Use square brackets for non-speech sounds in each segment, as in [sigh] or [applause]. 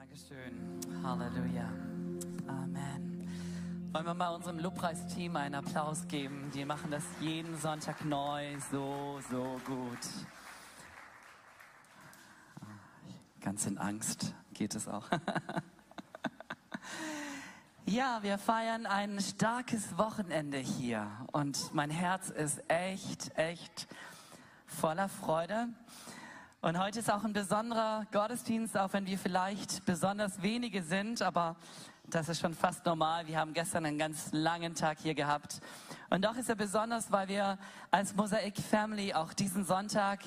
Dankeschön. Halleluja. Amen. Wollen wir mal unserem Lobpreisteam einen Applaus geben? Die machen das jeden Sonntag neu so, so gut. Ganz in Angst geht es auch. [laughs] Ja, wir feiern ein starkes Wochenende hier und mein Herz ist echt, echt voller Freude. Und heute ist auch ein besonderer Gottesdienst, auch wenn wir vielleicht besonders wenige sind, aber das ist schon fast normal. Wir haben gestern einen ganz langen Tag hier gehabt. Und doch ist er besonders, weil wir als Mosaik Family auch diesen Sonntag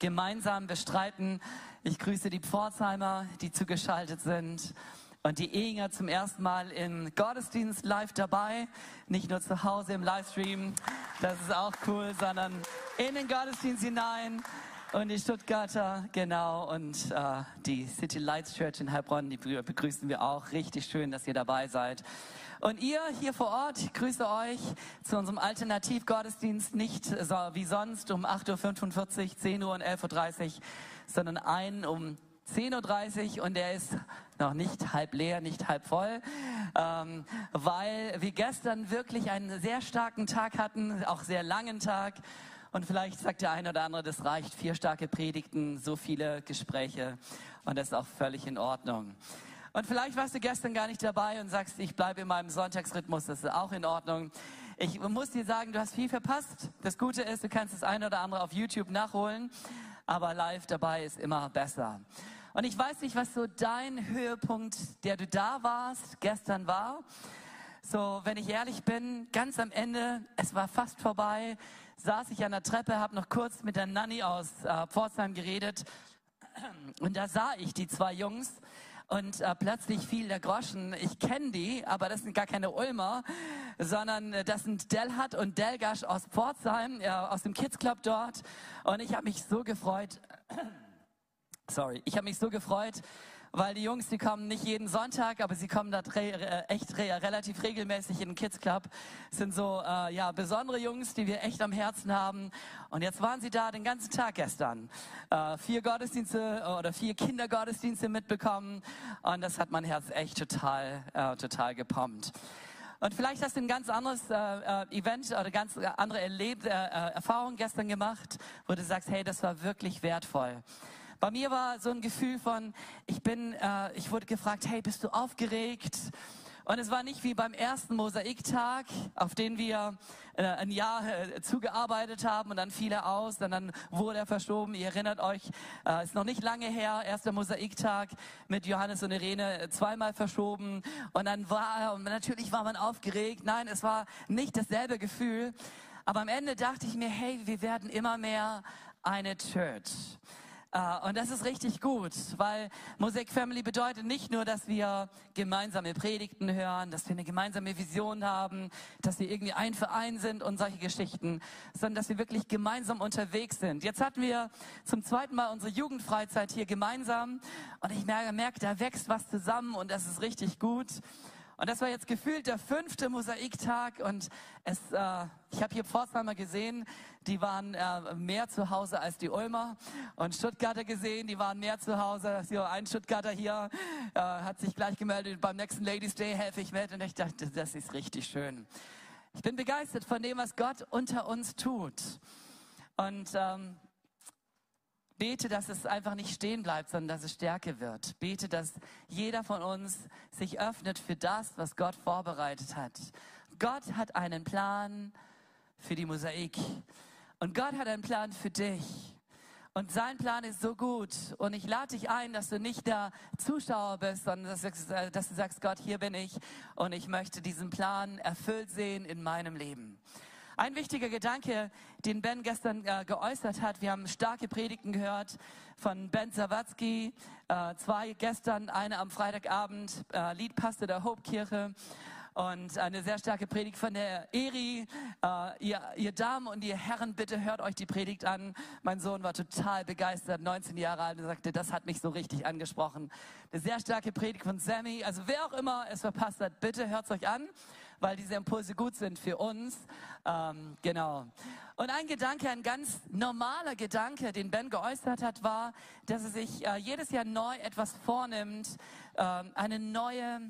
gemeinsam bestreiten. Ich grüße die Pforzheimer, die zugeschaltet sind. Und die Inga zum ersten Mal im Gottesdienst live dabei. Nicht nur zu Hause im Livestream, das ist auch cool, sondern in den Gottesdienst hinein. Und die Stuttgarter, genau, und äh, die City Lights Church in Heilbronn, die begrüßen wir auch. Richtig schön, dass ihr dabei seid. Und ihr hier vor Ort, ich grüße euch zu unserem Alternativgottesdienst, nicht so wie sonst um 8.45 Uhr, 10 Uhr und 11.30 Uhr, sondern einen um 10.30 Uhr und der ist noch nicht halb leer, nicht halb voll, ähm, weil wir gestern wirklich einen sehr starken Tag hatten, auch sehr langen Tag. Und vielleicht sagt der eine oder andere, das reicht, vier starke Predigten, so viele Gespräche und das ist auch völlig in Ordnung. Und vielleicht warst du gestern gar nicht dabei und sagst, ich bleibe in meinem Sonntagsrhythmus, das ist auch in Ordnung. Ich muss dir sagen, du hast viel verpasst. Das Gute ist, du kannst das eine oder andere auf YouTube nachholen, aber live dabei ist immer besser. Und ich weiß nicht, was so dein Höhepunkt, der du da warst, gestern war. So, wenn ich ehrlich bin, ganz am Ende, es war fast vorbei, saß ich an der Treppe, habe noch kurz mit der Nanny aus äh, Pforzheim geredet und da sah ich die zwei Jungs und äh, plötzlich fiel der Groschen. Ich kenne die, aber das sind gar keine Ulmer, sondern äh, das sind Delhat und Delgasch aus Pforzheim, äh, aus dem Kids Club dort. Und ich habe mich so gefreut. [coughs] Sorry, ich habe mich so gefreut, weil die Jungs, die kommen nicht jeden Sonntag, aber sie kommen da echt re relativ regelmäßig in den Kids Club. Das sind so äh, ja besondere Jungs, die wir echt am Herzen haben. Und jetzt waren sie da den ganzen Tag gestern. Äh, vier Gottesdienste oder vier Kindergottesdienste mitbekommen und das hat mein Herz echt total äh, total gepumpt. Und vielleicht hast du ein ganz anderes äh, äh Event oder ganz andere Erleb äh, äh, Erfahrung gestern gemacht, wo du sagst, hey, das war wirklich wertvoll. Bei mir war so ein Gefühl von, ich bin, äh, ich wurde gefragt, hey, bist du aufgeregt? Und es war nicht wie beim ersten Mosaiktag, auf den wir äh, ein Jahr äh, zugearbeitet haben und dann fiel er aus, und dann wurde er verschoben. Ihr erinnert euch, äh, ist noch nicht lange her, erster Mosaiktag mit Johannes und Irene äh, zweimal verschoben und dann war, und natürlich war man aufgeregt. Nein, es war nicht dasselbe Gefühl. Aber am Ende dachte ich mir, hey, wir werden immer mehr eine Church. Äh, und das ist richtig gut, weil Musik Family bedeutet nicht nur, dass wir gemeinsame Predigten hören, dass wir eine gemeinsame Vision haben, dass wir irgendwie ein Verein sind und solche Geschichten, sondern dass wir wirklich gemeinsam unterwegs sind. Jetzt hatten wir zum zweiten Mal unsere Jugendfreizeit hier gemeinsam und ich merke, merke da wächst was zusammen und das ist richtig gut. Und das war jetzt gefühlt der fünfte Mosaiktag und es, äh, ich habe hier Pforzheimer gesehen, die waren äh, mehr zu Hause als die Ulmer und Stuttgarter gesehen, die waren mehr zu Hause. So ein Stuttgarter hier äh, hat sich gleich gemeldet, beim nächsten Ladies Day helfe ich mit und ich dachte, das ist richtig schön. Ich bin begeistert von dem, was Gott unter uns tut. Und ähm, Bete, dass es einfach nicht stehen bleibt, sondern dass es Stärke wird. Bete, dass jeder von uns sich öffnet für das, was Gott vorbereitet hat. Gott hat einen Plan für die Mosaik. Und Gott hat einen Plan für dich. Und sein Plan ist so gut. Und ich lade dich ein, dass du nicht der Zuschauer bist, sondern dass, dass du sagst, Gott, hier bin ich und ich möchte diesen Plan erfüllt sehen in meinem Leben. Ein wichtiger Gedanke, den Ben gestern äh, geäußert hat, wir haben starke Predigten gehört von Ben Sawatzki, äh, zwei gestern, eine am Freitagabend, äh, Liedpastor der Hope-Kirche und eine sehr starke Predigt von der Eri. Äh, ihr, ihr Damen und ihr Herren, bitte hört euch die Predigt an. Mein Sohn war total begeistert, 19 Jahre alt, und sagte, das hat mich so richtig angesprochen. Eine sehr starke Predigt von Sammy. Also wer auch immer es verpasst hat, bitte hört es euch an weil diese Impulse gut sind für uns. Ähm, genau. Und ein Gedanke, ein ganz normaler Gedanke, den Ben geäußert hat, war, dass er sich äh, jedes Jahr neu etwas vornimmt, äh, eine neue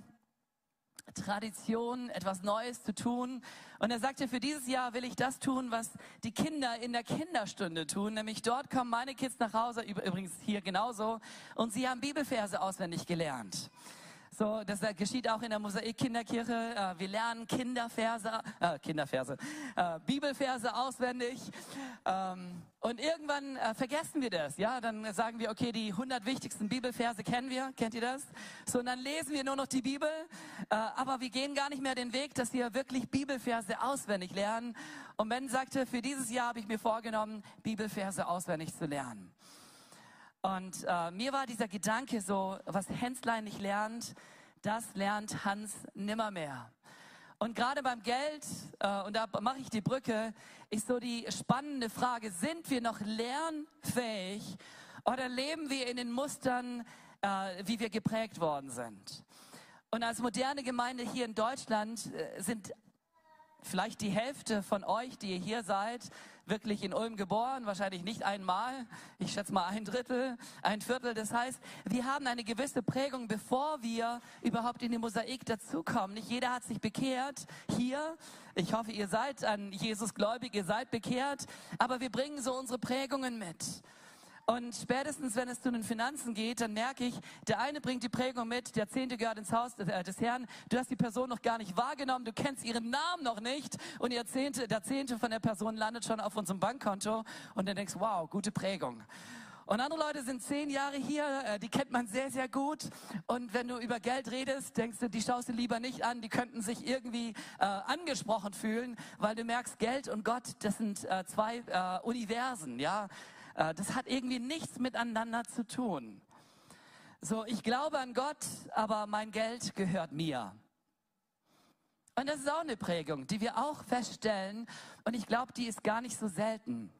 Tradition, etwas Neues zu tun. Und er sagte, für dieses Jahr will ich das tun, was die Kinder in der Kinderstunde tun. Nämlich dort kommen meine Kids nach Hause, übrigens hier genauso, und sie haben Bibelverse auswendig gelernt. So, das geschieht auch in der Mosaik-Kinderkirche. Äh, wir lernen Kinderverse, äh, Kinderverse, äh, Bibelverse auswendig. Ähm, und irgendwann äh, vergessen wir das. Ja, dann sagen wir, okay, die 100 wichtigsten Bibelverse kennen wir. Kennt ihr das? So, und dann lesen wir nur noch die Bibel. Äh, aber wir gehen gar nicht mehr den Weg, dass wir wirklich Bibelverse auswendig lernen. Und Ben sagte, für dieses Jahr habe ich mir vorgenommen, Bibelverse auswendig zu lernen. Und äh, mir war dieser Gedanke so, was Henslein nicht lernt, das lernt Hans nimmermehr. Und gerade beim Geld, äh, und da mache ich die Brücke, ist so die spannende Frage, sind wir noch lernfähig oder leben wir in den Mustern, äh, wie wir geprägt worden sind? Und als moderne Gemeinde hier in Deutschland äh, sind vielleicht die Hälfte von euch, die ihr hier seid, wirklich in Ulm geboren, wahrscheinlich nicht einmal, ich schätze mal ein Drittel, ein Viertel. Das heißt, wir haben eine gewisse Prägung, bevor wir überhaupt in die Mosaik dazukommen. Nicht jeder hat sich bekehrt hier. Ich hoffe, ihr seid an Jesus gläubig, ihr seid bekehrt, aber wir bringen so unsere Prägungen mit. Und spätestens, wenn es zu den Finanzen geht, dann merke ich, der eine bringt die Prägung mit, der Zehnte gehört ins Haus äh, des Herrn. Du hast die Person noch gar nicht wahrgenommen, du kennst ihren Namen noch nicht und ihr Zehnte, der Zehnte von der Person landet schon auf unserem Bankkonto und dann denkst, wow, gute Prägung. Und andere Leute sind zehn Jahre hier, äh, die kennt man sehr, sehr gut. Und wenn du über Geld redest, denkst du, die schaust du lieber nicht an, die könnten sich irgendwie äh, angesprochen fühlen, weil du merkst, Geld und Gott, das sind äh, zwei äh, Universen, ja. Äh, das hat irgendwie nichts miteinander zu tun. So, ich glaube an Gott, aber mein Geld gehört mir. Und das ist auch eine Prägung, die wir auch feststellen. Und ich glaube, die ist gar nicht so selten.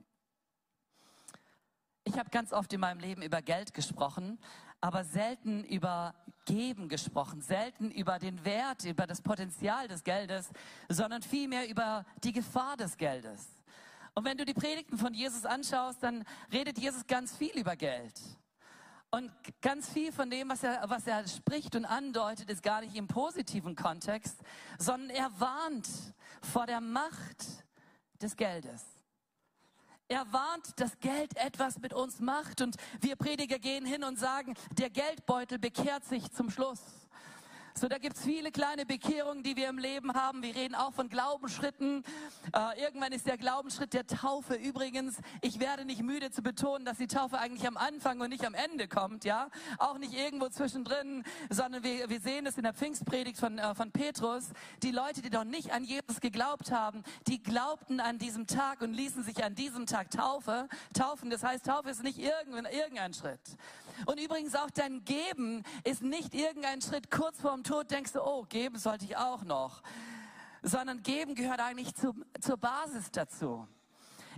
Ich habe ganz oft in meinem Leben über Geld gesprochen, aber selten über Geben gesprochen, selten über den Wert, über das Potenzial des Geldes, sondern vielmehr über die Gefahr des Geldes. Und wenn du die Predigten von Jesus anschaust, dann redet Jesus ganz viel über Geld. Und ganz viel von dem, was er, was er spricht und andeutet, ist gar nicht im positiven Kontext, sondern er warnt vor der Macht des Geldes. Er warnt, dass Geld etwas mit uns macht und wir Prediger gehen hin und sagen, der Geldbeutel bekehrt sich zum Schluss. So, da gibt's viele kleine Bekehrungen, die wir im Leben haben. Wir reden auch von Glaubensschritten. Äh, irgendwann ist der Glaubensschritt der Taufe übrigens. Ich werde nicht müde zu betonen, dass die Taufe eigentlich am Anfang und nicht am Ende kommt, ja. Auch nicht irgendwo zwischendrin, sondern wir, wir sehen es in der Pfingstpredigt von, äh, von Petrus. Die Leute, die noch nicht an Jesus geglaubt haben, die glaubten an diesem Tag und ließen sich an diesem Tag Taufe, taufen. Das heißt, Taufe ist nicht irgendein, irgendein Schritt. Und übrigens auch dein Geben ist nicht irgendein Schritt kurz vorm Tod, denkst du, oh, geben sollte ich auch noch. Sondern geben gehört eigentlich zu, zur Basis dazu.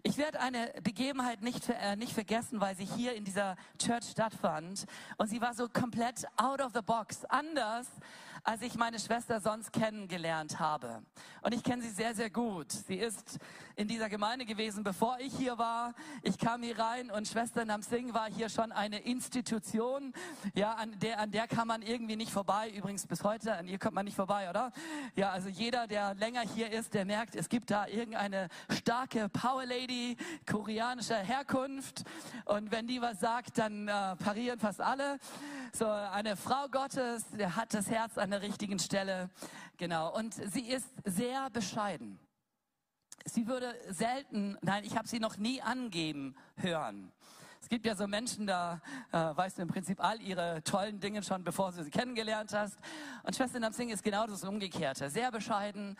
Ich werde eine Begebenheit nicht, äh, nicht vergessen, weil sie hier in dieser Church stattfand. Und sie war so komplett out of the box, anders als ich meine Schwester sonst kennengelernt habe. Und ich kenne sie sehr, sehr gut. Sie ist in dieser Gemeinde gewesen, bevor ich hier war. Ich kam hier rein und Schwester Namsing war hier schon eine Institution. Ja, an der, an der kann man irgendwie nicht vorbei. Übrigens bis heute, an ihr kommt man nicht vorbei, oder? Ja, also jeder, der länger hier ist, der merkt, es gibt da irgendeine starke Power Lady koreanischer Herkunft. Und wenn die was sagt, dann äh, parieren fast alle. So eine Frau Gottes, der hat das Herz an der richtigen Stelle. Genau. Und sie ist sehr bescheiden. Sie würde selten, nein, ich habe sie noch nie angeben hören. Es gibt ja so Menschen, da äh, weißt du im Prinzip all ihre tollen Dinge schon, bevor du sie kennengelernt hast. Und Schwester Namsing ist genau das Umgekehrte. Sehr bescheiden,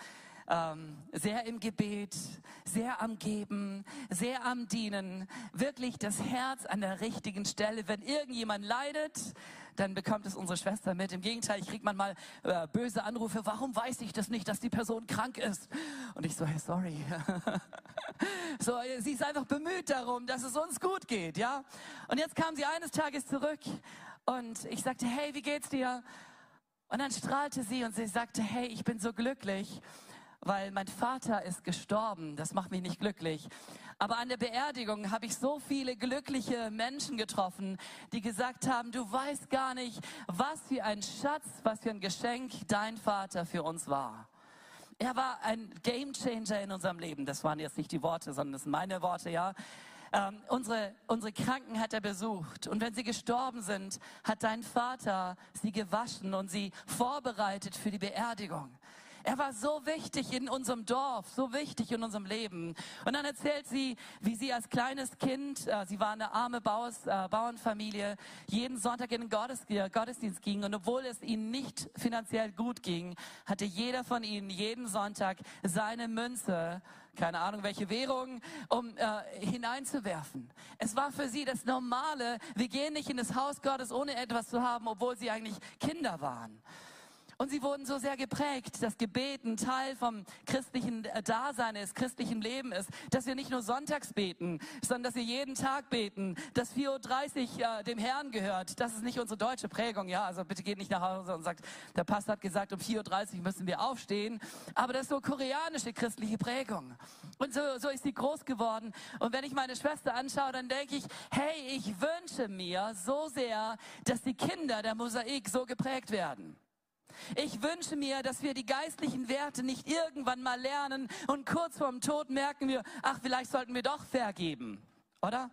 ähm, sehr im Gebet, sehr am Geben, sehr am Dienen, wirklich das Herz an der richtigen Stelle. Wenn irgendjemand leidet, dann bekommt es unsere Schwester mit. Im Gegenteil, ich kriege manchmal äh, böse Anrufe, warum weiß ich das nicht, dass die Person krank ist? Und ich so, hey, sorry. [laughs] so, sie ist einfach bemüht darum, dass es uns gut geht, ja? Und jetzt kam sie eines Tages zurück und ich sagte, hey, wie geht's dir? Und dann strahlte sie und sie sagte, hey, ich bin so glücklich, weil mein Vater ist gestorben. Das macht mich nicht glücklich. Aber an der Beerdigung habe ich so viele glückliche Menschen getroffen, die gesagt haben, du weißt gar nicht, was für ein Schatz, was für ein Geschenk dein Vater für uns war. Er war ein Gamechanger in unserem Leben. Das waren jetzt nicht die Worte, sondern das sind meine Worte, ja. Ähm, unsere, unsere Kranken hat er besucht. Und wenn sie gestorben sind, hat dein Vater sie gewaschen und sie vorbereitet für die Beerdigung. Er war so wichtig in unserem Dorf, so wichtig in unserem Leben. Und dann erzählt sie, wie sie als kleines Kind, äh, sie war eine arme Bauers, äh, Bauernfamilie, jeden Sonntag in den Gottes, äh, Gottesdienst ging. Und obwohl es ihnen nicht finanziell gut ging, hatte jeder von ihnen jeden Sonntag seine Münze keine Ahnung welche Währung, um äh, hineinzuwerfen. Es war für sie das Normale, wir gehen nicht in das Haus Gottes, ohne etwas zu haben, obwohl sie eigentlich Kinder waren. Und sie wurden so sehr geprägt, dass Gebet ein Teil vom christlichen äh, Dasein ist, christlichen Leben ist, dass wir nicht nur sonntags beten, sondern dass wir jeden Tag beten, dass 4.30 Uhr äh, dem Herrn gehört. Das ist nicht unsere deutsche Prägung, ja. Also bitte geht nicht nach Hause und sagt, der Pastor hat gesagt, um 4.30 Uhr müssen wir aufstehen. Aber das ist so koreanische christliche Prägung. Und so, so ist sie groß geworden. Und wenn ich meine Schwester anschaue, dann denke ich, hey, ich wünsche mir so sehr, dass die Kinder der Mosaik so geprägt werden. Ich wünsche mir, dass wir die geistlichen Werte nicht irgendwann mal lernen und kurz vorm Tod merken wir, ach, vielleicht sollten wir doch vergeben, oder?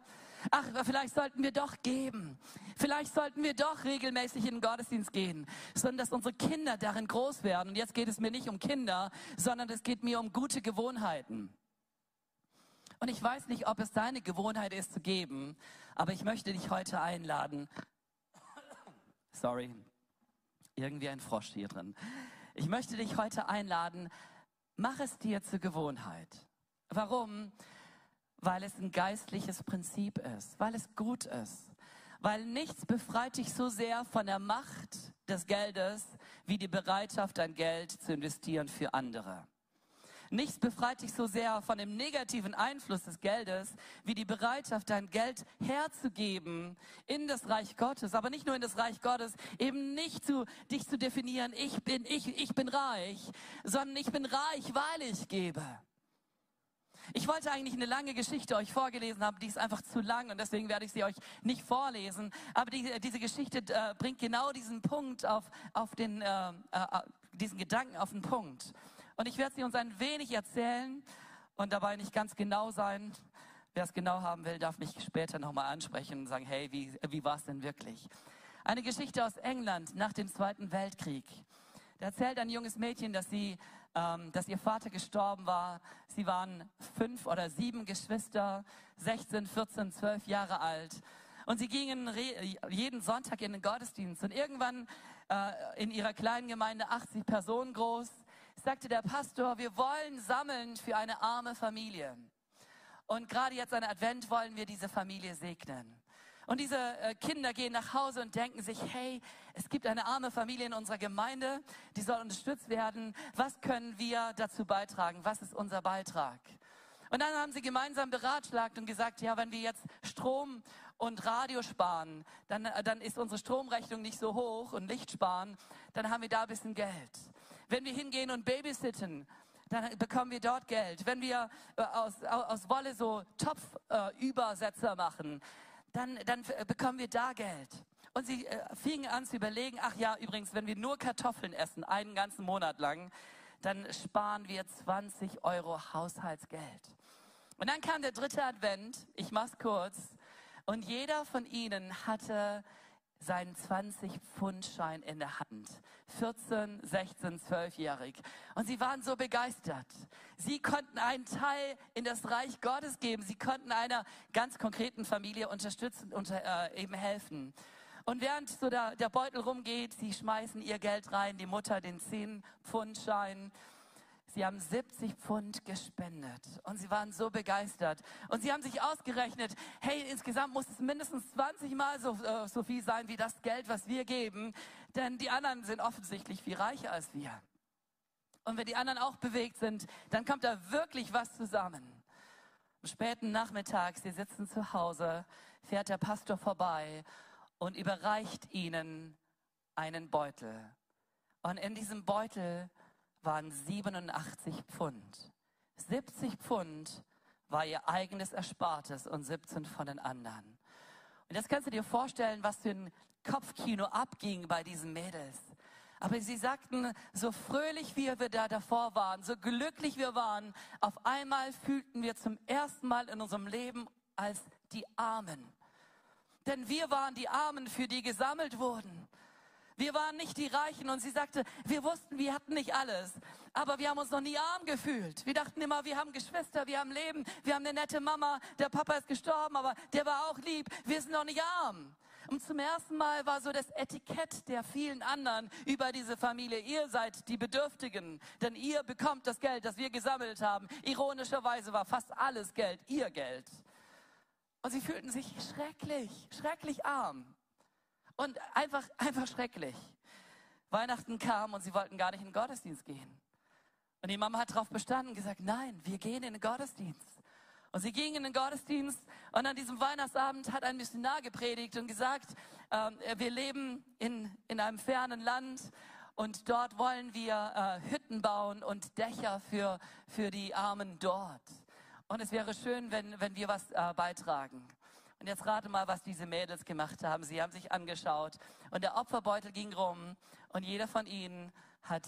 Ach, vielleicht sollten wir doch geben. Vielleicht sollten wir doch regelmäßig in den Gottesdienst gehen, sondern dass unsere Kinder darin groß werden. Und jetzt geht es mir nicht um Kinder, sondern es geht mir um gute Gewohnheiten. Und ich weiß nicht, ob es deine Gewohnheit ist zu geben, aber ich möchte dich heute einladen. Sorry, irgendwie ein Frosch hier drin. Ich möchte dich heute einladen, mach es dir zur Gewohnheit. Warum? Weil es ein geistliches Prinzip ist, weil es gut ist, weil nichts befreit dich so sehr von der Macht des Geldes wie die Bereitschaft, dein Geld zu investieren für andere. Nichts befreit dich so sehr von dem negativen Einfluss des Geldes, wie die Bereitschaft, dein Geld herzugeben in das Reich Gottes. Aber nicht nur in das Reich Gottes, eben nicht zu, dich zu definieren, ich bin, ich, ich bin reich, sondern ich bin reich, weil ich gebe. Ich wollte eigentlich eine lange Geschichte euch vorgelesen haben, die ist einfach zu lang und deswegen werde ich sie euch nicht vorlesen. Aber die, diese Geschichte äh, bringt genau diesen Punkt auf, auf den, äh, äh, diesen Gedanken auf den Punkt. Und ich werde sie uns ein wenig erzählen und dabei nicht ganz genau sein. Wer es genau haben will, darf mich später nochmal ansprechen und sagen, hey, wie, wie war es denn wirklich? Eine Geschichte aus England nach dem Zweiten Weltkrieg. Da erzählt ein junges Mädchen, dass sie, ähm, dass ihr Vater gestorben war. Sie waren fünf oder sieben Geschwister, 16, 14, 12 Jahre alt. Und sie gingen jeden Sonntag in den Gottesdienst. Und irgendwann äh, in ihrer kleinen Gemeinde, 80 Personen groß, sagte der Pastor, wir wollen sammeln für eine arme Familie. Und gerade jetzt an Advent wollen wir diese Familie segnen. Und diese äh, Kinder gehen nach Hause und denken sich, hey, es gibt eine arme Familie in unserer Gemeinde, die soll unterstützt werden. Was können wir dazu beitragen? Was ist unser Beitrag? Und dann haben sie gemeinsam beratschlagt und gesagt, ja, wenn wir jetzt Strom und Radio sparen, dann, äh, dann ist unsere Stromrechnung nicht so hoch und Licht sparen, dann haben wir da ein bisschen Geld. Wenn wir hingehen und babysitten, dann bekommen wir dort Geld. Wenn wir äh, aus, aus Wolle so Topfübersetzer äh, machen, dann, dann bekommen wir da Geld. Und sie äh, fingen an zu überlegen, ach ja, übrigens, wenn wir nur Kartoffeln essen, einen ganzen Monat lang, dann sparen wir 20 Euro Haushaltsgeld. Und dann kam der dritte Advent, ich mach's kurz, und jeder von ihnen hatte seinen 20-Pfund-Schein in der Hand. 14, 16, 12-jährig. Und sie waren so begeistert. Sie konnten einen Teil in das Reich Gottes geben. Sie konnten einer ganz konkreten Familie unterstützen und äh, eben helfen. Und während so der, der Beutel rumgeht, sie schmeißen ihr Geld rein, die Mutter den 10-Pfund-Schein. Sie haben 70 Pfund gespendet und sie waren so begeistert. Und sie haben sich ausgerechnet, hey, insgesamt muss es mindestens 20 Mal so, äh, so viel sein wie das Geld, was wir geben, denn die anderen sind offensichtlich viel reicher als wir. Und wenn die anderen auch bewegt sind, dann kommt da wirklich was zusammen. Am späten Nachmittag, sie sitzen zu Hause, fährt der Pastor vorbei und überreicht ihnen einen Beutel Und in diesem Beutel waren 87 Pfund. 70 Pfund war ihr eigenes Erspartes und 17 von den anderen. Und jetzt kannst du dir vorstellen, was für ein Kopfkino abging bei diesen Mädels. Aber sie sagten, so fröhlich wie wir da davor waren, so glücklich wir waren, auf einmal fühlten wir zum ersten Mal in unserem Leben als die Armen. Denn wir waren die Armen, für die gesammelt wurden. Wir waren nicht die Reichen und sie sagte, wir wussten, wir hatten nicht alles, aber wir haben uns noch nie arm gefühlt. Wir dachten immer, wir haben Geschwister, wir haben Leben, wir haben eine nette Mama, der Papa ist gestorben, aber der war auch lieb, wir sind noch nicht arm. Und zum ersten Mal war so das Etikett der vielen anderen über diese Familie. Ihr seid die Bedürftigen, denn ihr bekommt das Geld, das wir gesammelt haben. Ironischerweise war fast alles Geld ihr Geld. Und sie fühlten sich schrecklich, schrecklich arm. Und einfach, einfach schrecklich. Weihnachten kam und sie wollten gar nicht in den Gottesdienst gehen. Und die Mama hat darauf bestanden und gesagt, nein, wir gehen in den Gottesdienst. Und sie gingen in den Gottesdienst und an diesem Weihnachtsabend hat ein Missionar gepredigt und gesagt, äh, wir leben in, in einem fernen Land und dort wollen wir äh, Hütten bauen und Dächer für, für die Armen dort. Und es wäre schön, wenn, wenn wir was äh, beitragen. Und jetzt rate mal, was diese Mädels gemacht haben. Sie haben sich angeschaut und der Opferbeutel ging rum und jeder von ihnen hat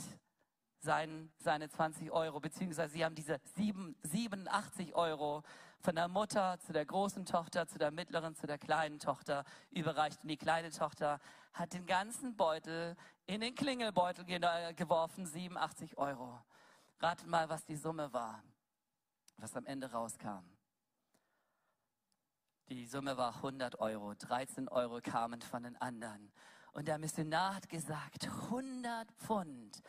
sein, seine 20 Euro, beziehungsweise sie haben diese 7, 87 Euro von der Mutter zu der großen Tochter, zu der mittleren, zu der kleinen Tochter überreicht. Und die kleine Tochter hat den ganzen Beutel in den Klingelbeutel geworfen, 87 Euro. Ratet mal, was die Summe war, was am Ende rauskam. Summe war 100 Euro. 13 Euro kamen von den anderen. Und der Missionar hat gesagt, 100 Pfund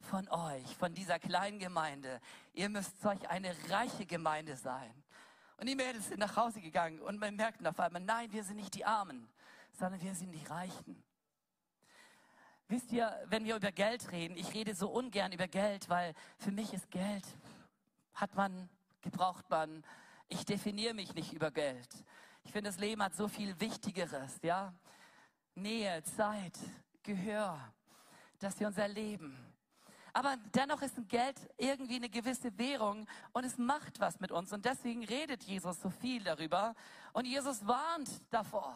von euch, von dieser kleinen Gemeinde. Ihr müsst solch eine reiche Gemeinde sein. Und die Mädels sind nach Hause gegangen und man merkt auf einmal, nein, wir sind nicht die Armen, sondern wir sind die Reichen. Wisst ihr, wenn wir über Geld reden, ich rede so ungern über Geld, weil für mich ist Geld, hat man, gebraucht man. Ich definiere mich nicht über Geld. Ich finde, das Leben hat so viel Wichtigeres, ja. Nähe, Zeit, Gehör, dass wir uns erleben. Aber dennoch ist ein Geld irgendwie eine gewisse Währung und es macht was mit uns. Und deswegen redet Jesus so viel darüber. Und Jesus warnt davor.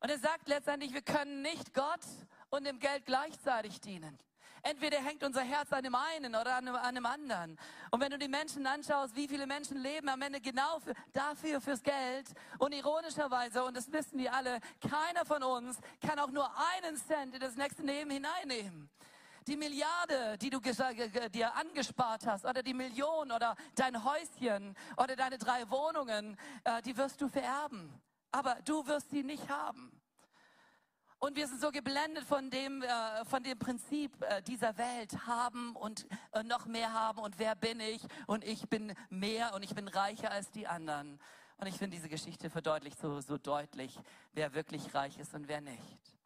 Und er sagt letztendlich, wir können nicht Gott und dem Geld gleichzeitig dienen. Entweder hängt unser Herz an dem einen oder an einem, anderen. Und wenn du die Menschen anschaust, wie viele Menschen leben am Ende genau für, dafür fürs Geld und ironischerweise, und das wissen wir alle, keiner von uns kann auch nur einen Cent in das nächste Leben hineinnehmen. Die Milliarde, die du dir angespart hast, oder die Million, oder dein Häuschen, oder deine drei Wohnungen, äh, die wirst du vererben. Aber du wirst sie nicht haben. Und wir sind so geblendet von dem, äh, von dem Prinzip äh, dieser Welt, haben und äh, noch mehr haben und wer bin ich und ich bin mehr und ich bin reicher als die anderen. Und ich finde, diese Geschichte verdeutlicht so, so deutlich, wer wirklich reich ist und wer nicht.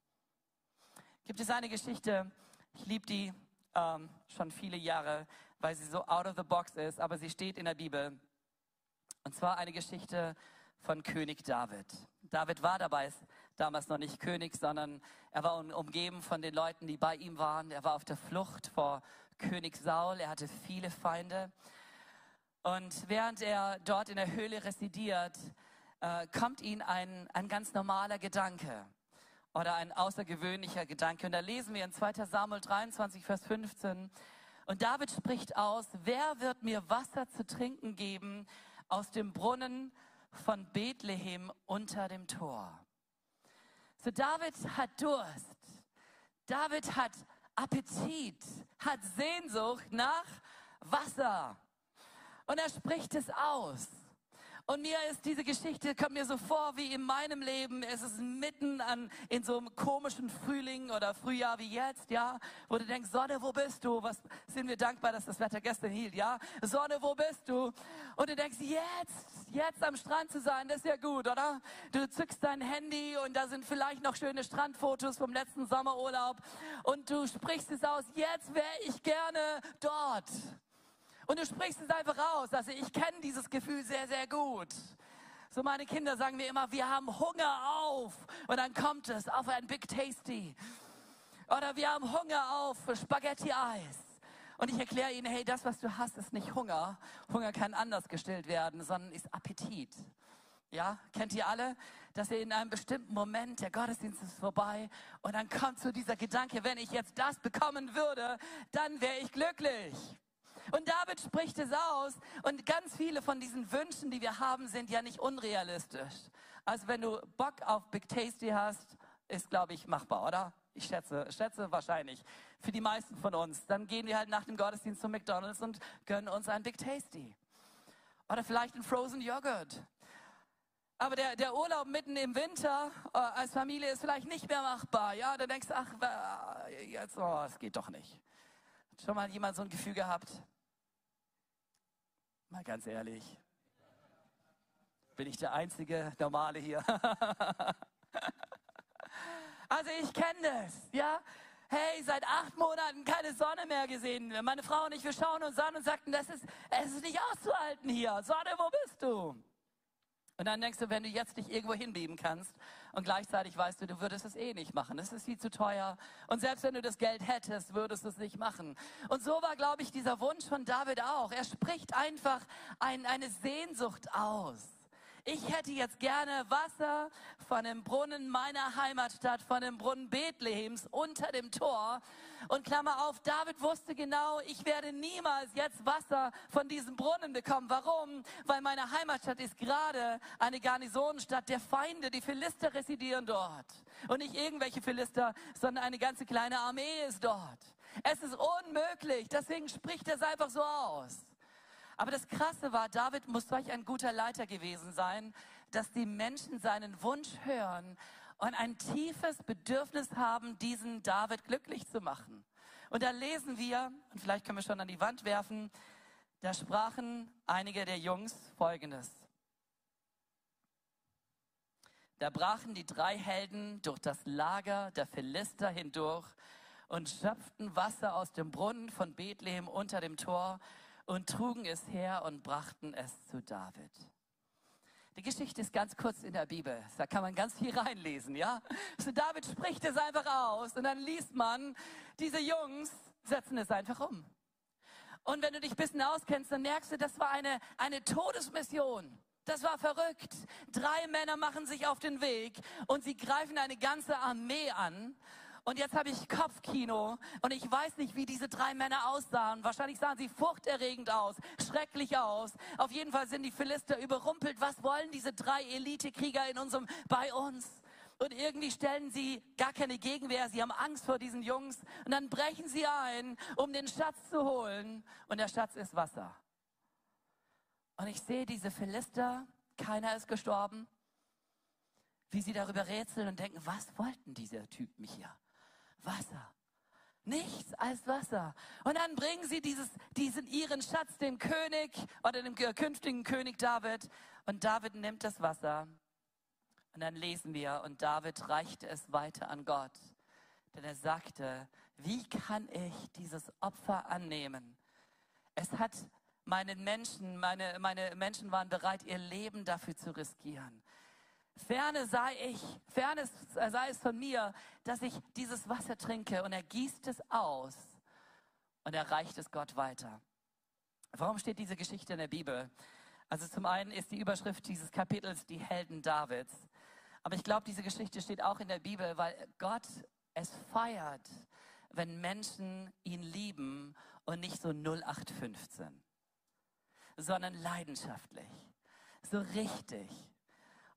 Gibt es eine Geschichte, ich liebe die ähm, schon viele Jahre, weil sie so out of the box ist, aber sie steht in der Bibel. Und zwar eine Geschichte von König David. David war dabei, damals noch nicht König, sondern er war umgeben von den Leuten, die bei ihm waren. Er war auf der Flucht vor König Saul. Er hatte viele Feinde. Und während er dort in der Höhle residiert, äh, kommt ihm ein, ein ganz normaler Gedanke oder ein außergewöhnlicher Gedanke. Und da lesen wir in 2 Samuel 23, Vers 15. Und David spricht aus, wer wird mir Wasser zu trinken geben aus dem Brunnen von Bethlehem unter dem Tor? So David hat Durst. David hat Appetit, hat Sehnsucht nach Wasser. Und er spricht es aus. Und mir ist diese Geschichte, kommt mir so vor wie in meinem Leben. Es ist mitten an, in so einem komischen Frühling oder Frühjahr wie jetzt, ja, wo du denkst, Sonne, wo bist du? Was sind wir dankbar, dass das Wetter gestern hielt, ja? Sonne, wo bist du? Und du denkst, jetzt, jetzt am Strand zu sein, das ist ja gut, oder? Du zückst dein Handy und da sind vielleicht noch schöne Strandfotos vom letzten Sommerurlaub und du sprichst es aus, jetzt wäre ich gerne dort. Und du sprichst es einfach aus. Also ich kenne dieses Gefühl sehr, sehr gut. So meine Kinder sagen mir immer, wir haben Hunger auf. Und dann kommt es auf ein Big Tasty. Oder wir haben Hunger auf Spaghetti-Eis. Und ich erkläre ihnen, hey, das, was du hast, ist nicht Hunger. Hunger kann anders gestillt werden, sondern ist Appetit. Ja, kennt ihr alle, dass ihr in einem bestimmten Moment, der Gottesdienst ist vorbei und dann kommt so dieser Gedanke, wenn ich jetzt das bekommen würde, dann wäre ich glücklich. Und David spricht es aus und ganz viele von diesen Wünschen, die wir haben, sind ja nicht unrealistisch. Also wenn du Bock auf Big Tasty hast, ist, glaube ich, machbar, oder? Ich schätze, schätze wahrscheinlich. Für die meisten von uns. Dann gehen wir halt nach dem Gottesdienst zum McDonalds und gönnen uns ein Big Tasty. Oder vielleicht ein Frozen Joghurt. Aber der, der Urlaub mitten im Winter äh, als Familie ist vielleicht nicht mehr machbar. Ja, da denkst du, ach, jetzt, oh, es geht doch nicht. Hat schon mal jemand so ein Gefühl gehabt? Mal ganz ehrlich. Bin ich der einzige Normale hier? [laughs] also ich kenne das, ja. Hey, seit acht Monaten keine Sonne mehr gesehen. Meine Frau und ich, wir schauen uns an und sagten, das ist, es ist nicht auszuhalten hier. Sonne, wo bist du? Und dann denkst du, wenn du jetzt dich irgendwo hinbeben kannst und gleichzeitig weißt du, du würdest es eh nicht machen. Es ist viel zu teuer. Und selbst wenn du das Geld hättest, würdest du es nicht machen. Und so war, glaube ich, dieser Wunsch von David auch. Er spricht einfach ein, eine Sehnsucht aus. Ich hätte jetzt gerne Wasser von dem Brunnen meiner Heimatstadt, von dem Brunnen Bethlehems unter dem Tor. Und Klammer auf, David wusste genau, ich werde niemals jetzt Wasser von diesem Brunnen bekommen. Warum? Weil meine Heimatstadt ist gerade eine Garnisonenstadt der Feinde. Die Philister residieren dort. Und nicht irgendwelche Philister, sondern eine ganze kleine Armee ist dort. Es ist unmöglich. Deswegen spricht er es einfach so aus. Aber das Krasse war, David muss solch ein guter Leiter gewesen sein, dass die Menschen seinen Wunsch hören und ein tiefes Bedürfnis haben, diesen David glücklich zu machen. Und da lesen wir, und vielleicht können wir schon an die Wand werfen, da sprachen einige der Jungs Folgendes. Da brachen die drei Helden durch das Lager der Philister hindurch und schöpften Wasser aus dem Brunnen von Bethlehem unter dem Tor und trugen es her und brachten es zu David. Die Geschichte ist ganz kurz in der Bibel. Da kann man ganz viel reinlesen, ja? So David spricht es einfach aus und dann liest man, diese Jungs setzen es einfach um. Und wenn du dich ein bisschen auskennst, dann merkst du, das war eine, eine Todesmission. Das war verrückt. Drei Männer machen sich auf den Weg und sie greifen eine ganze Armee an und jetzt habe ich Kopfkino und ich weiß nicht, wie diese drei Männer aussahen. Wahrscheinlich sahen sie furchterregend aus, schrecklich aus. Auf jeden Fall sind die Philister überrumpelt. Was wollen diese drei Elitekrieger in unserem, bei uns? Und irgendwie stellen sie gar keine Gegenwehr. Sie haben Angst vor diesen Jungs. Und dann brechen sie ein, um den Schatz zu holen. Und der Schatz ist Wasser. Und ich sehe diese Philister. Keiner ist gestorben. Wie sie darüber rätseln und denken, was wollten diese Typen hier? Wasser. Nichts als Wasser. Und dann bringen sie dieses, diesen ihren Schatz dem König oder dem künftigen König David. Und David nimmt das Wasser. Und dann lesen wir, und David reichte es weiter an Gott. Denn er sagte, wie kann ich dieses Opfer annehmen? Es hat meinen Menschen, meine, meine Menschen waren bereit, ihr Leben dafür zu riskieren. Ferne sei ich, ferne sei es von mir, dass ich dieses Wasser trinke. Und er gießt es aus und er reicht es Gott weiter. Warum steht diese Geschichte in der Bibel? Also zum einen ist die Überschrift dieses Kapitels die Helden Davids. Aber ich glaube, diese Geschichte steht auch in der Bibel, weil Gott es feiert, wenn Menschen ihn lieben und nicht so 0815, sondern leidenschaftlich, so richtig.